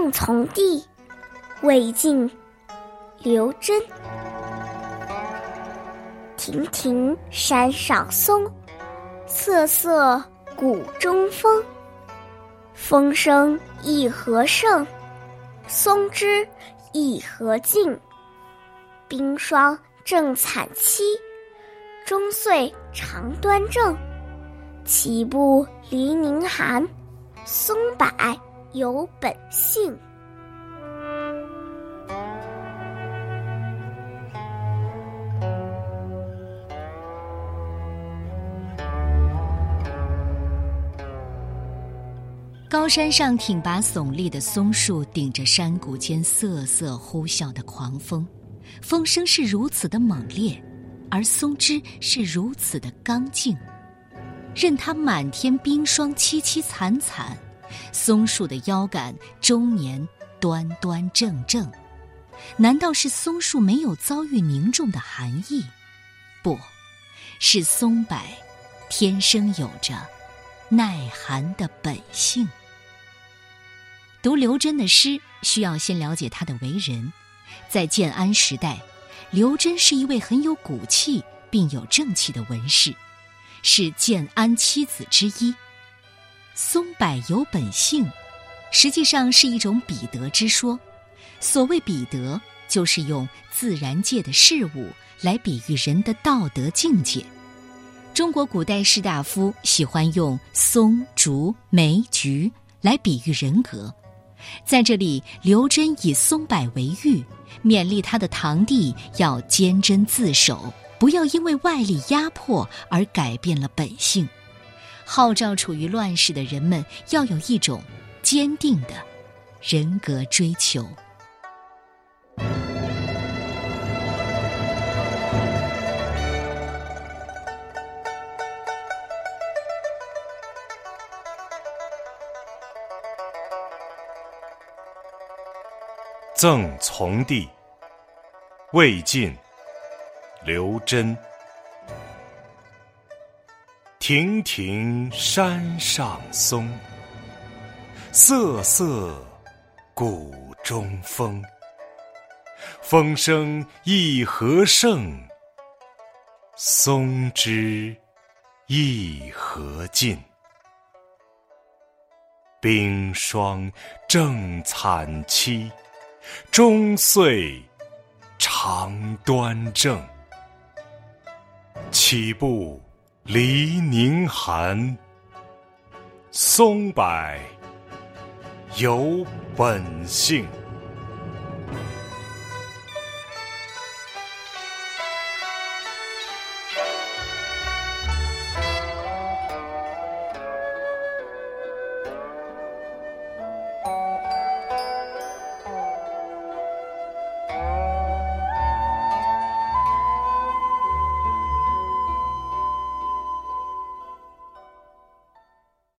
正从弟，魏晋，刘桢。亭亭山上松，瑟瑟谷中风。风声一何盛，松枝一何劲。冰霜正惨凄，终岁常端正。岂不离宁寒？松柏有本性。高山上挺拔耸立的松树，顶着山谷间瑟瑟呼啸的狂风，风声是如此的猛烈，而松枝是如此的刚劲。任它满天冰霜凄凄惨惨，松树的腰杆终年端端正正。难道是松树没有遭遇凝重的寒意？不，是松柏天生有着耐寒的本性。读刘桢的诗，需要先了解他的为人。在建安时代，刘桢是一位很有骨气并有正气的文士。是建安七子之一。松柏有本性，实际上是一种彼得之说。所谓彼得，就是用自然界的事物来比喻人的道德境界。中国古代士大夫喜欢用松、竹、梅、菊来比喻人格。在这里，刘桢以松柏为喻，勉励他的堂弟要坚贞自守。不要因为外力压迫而改变了本性，号召处于乱世的人们要有一种坚定的人格追求。赠从弟，魏晋。刘桢，亭亭山上松，瑟瑟谷中风。风声一何盛，松枝一何劲。冰霜正惨凄，终岁常端正。岂不离凝寒？松柏有本性。